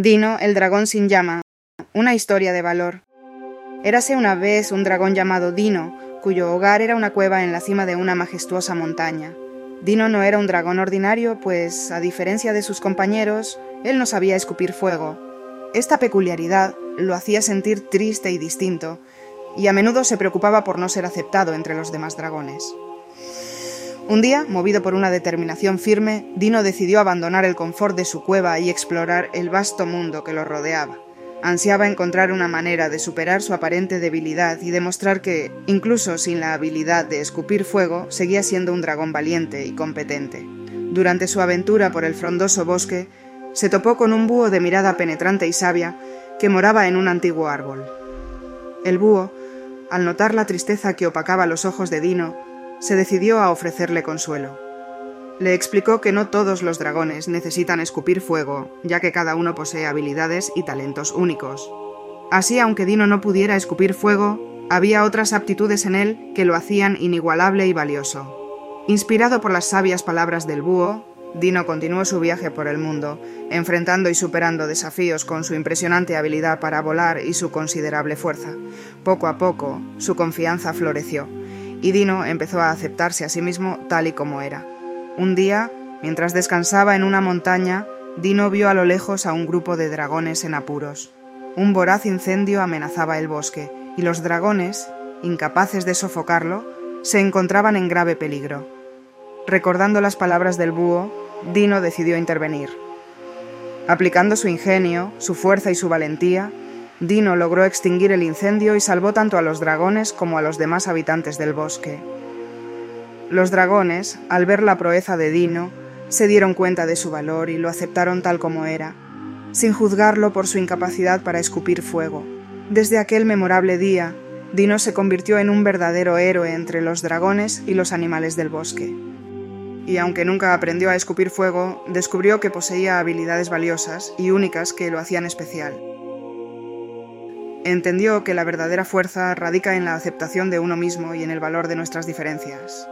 Dino, el dragón sin llama. Una historia de valor. Érase una vez un dragón llamado Dino, cuyo hogar era una cueva en la cima de una majestuosa montaña. Dino no era un dragón ordinario, pues, a diferencia de sus compañeros, él no sabía escupir fuego. Esta peculiaridad lo hacía sentir triste y distinto, y a menudo se preocupaba por no ser aceptado entre los demás dragones. Un día, movido por una determinación firme, Dino decidió abandonar el confort de su cueva y explorar el vasto mundo que lo rodeaba. Ansiaba encontrar una manera de superar su aparente debilidad y demostrar que, incluso sin la habilidad de escupir fuego, seguía siendo un dragón valiente y competente. Durante su aventura por el frondoso bosque, se topó con un búho de mirada penetrante y sabia que moraba en un antiguo árbol. El búho, al notar la tristeza que opacaba los ojos de Dino, se decidió a ofrecerle consuelo. Le explicó que no todos los dragones necesitan escupir fuego, ya que cada uno posee habilidades y talentos únicos. Así, aunque Dino no pudiera escupir fuego, había otras aptitudes en él que lo hacían inigualable y valioso. Inspirado por las sabias palabras del búho, Dino continuó su viaje por el mundo, enfrentando y superando desafíos con su impresionante habilidad para volar y su considerable fuerza. Poco a poco, su confianza floreció y Dino empezó a aceptarse a sí mismo tal y como era. Un día, mientras descansaba en una montaña, Dino vio a lo lejos a un grupo de dragones en apuros. Un voraz incendio amenazaba el bosque, y los dragones, incapaces de sofocarlo, se encontraban en grave peligro. Recordando las palabras del búho, Dino decidió intervenir. Aplicando su ingenio, su fuerza y su valentía, Dino logró extinguir el incendio y salvó tanto a los dragones como a los demás habitantes del bosque. Los dragones, al ver la proeza de Dino, se dieron cuenta de su valor y lo aceptaron tal como era, sin juzgarlo por su incapacidad para escupir fuego. Desde aquel memorable día, Dino se convirtió en un verdadero héroe entre los dragones y los animales del bosque. Y aunque nunca aprendió a escupir fuego, descubrió que poseía habilidades valiosas y únicas que lo hacían especial entendió que la verdadera fuerza radica en la aceptación de uno mismo y en el valor de nuestras diferencias.